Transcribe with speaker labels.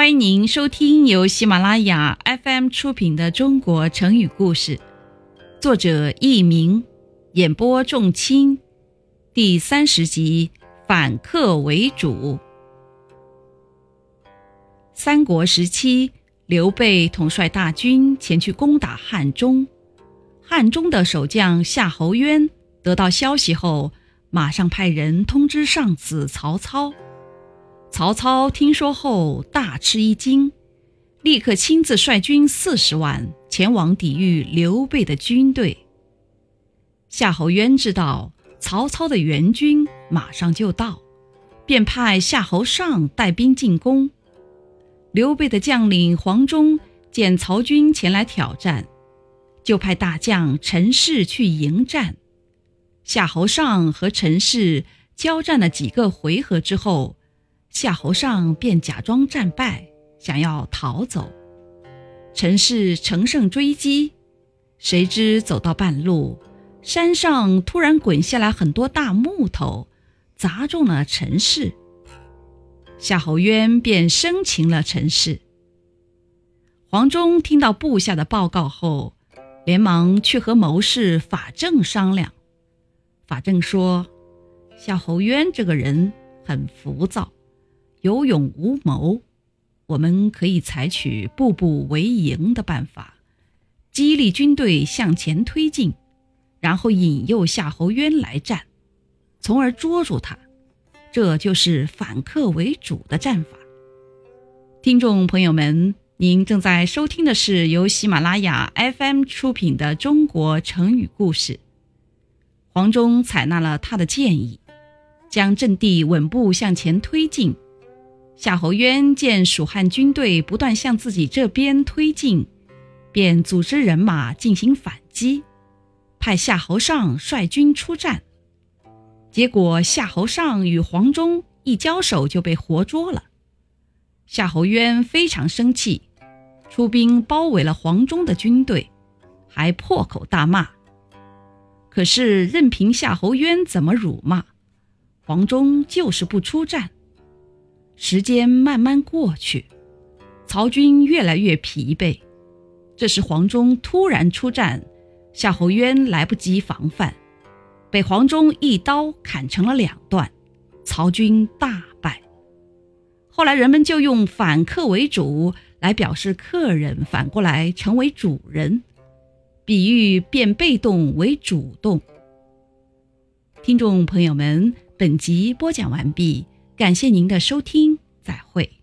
Speaker 1: 欢迎您收听由喜马拉雅 FM 出品的《中国成语故事》，作者佚名，演播仲卿，第三十集反客为主。三国时期，刘备统帅大军前去攻打汉中，汉中的守将夏侯渊得到消息后，马上派人通知上司曹操。曹操听说后大吃一惊，立刻亲自率军四十万前往抵御刘备的军队。夏侯渊知道曹操的援军马上就到，便派夏侯尚带兵进攻。刘备的将领黄忠见曹军前来挑战，就派大将陈氏去迎战。夏侯尚和陈氏交战了几个回合之后。夏侯尚便假装战败，想要逃走。陈氏乘胜追击，谁知走到半路，山上突然滚下来很多大木头，砸中了陈氏。夏侯渊便生擒了陈氏。黄忠听到部下的报告后，连忙去和谋士法正商量。法正说：“夏侯渊这个人很浮躁。”有勇无谋，我们可以采取步步为营的办法，激励军队向前推进，然后引诱夏侯渊来战，从而捉住他。这就是反客为主的战法。听众朋友们，您正在收听的是由喜马拉雅 FM 出品的《中国成语故事》。黄忠采纳了他的建议，将阵地稳步向前推进。夏侯渊见蜀汉军队不断向自己这边推进，便组织人马进行反击，派夏侯尚率军出战。结果夏侯尚与黄忠一交手就被活捉了。夏侯渊非常生气，出兵包围了黄忠的军队，还破口大骂。可是任凭夏侯渊怎么辱骂，黄忠就是不出战。时间慢慢过去，曹军越来越疲惫。这时，黄忠突然出战，夏侯渊来不及防范，被黄忠一刀砍成了两段，曹军大败。后来，人们就用“反客为主”来表示客人反过来成为主人，比喻变被动为主动。听众朋友们，本集播讲完毕。感谢您的收听，再会。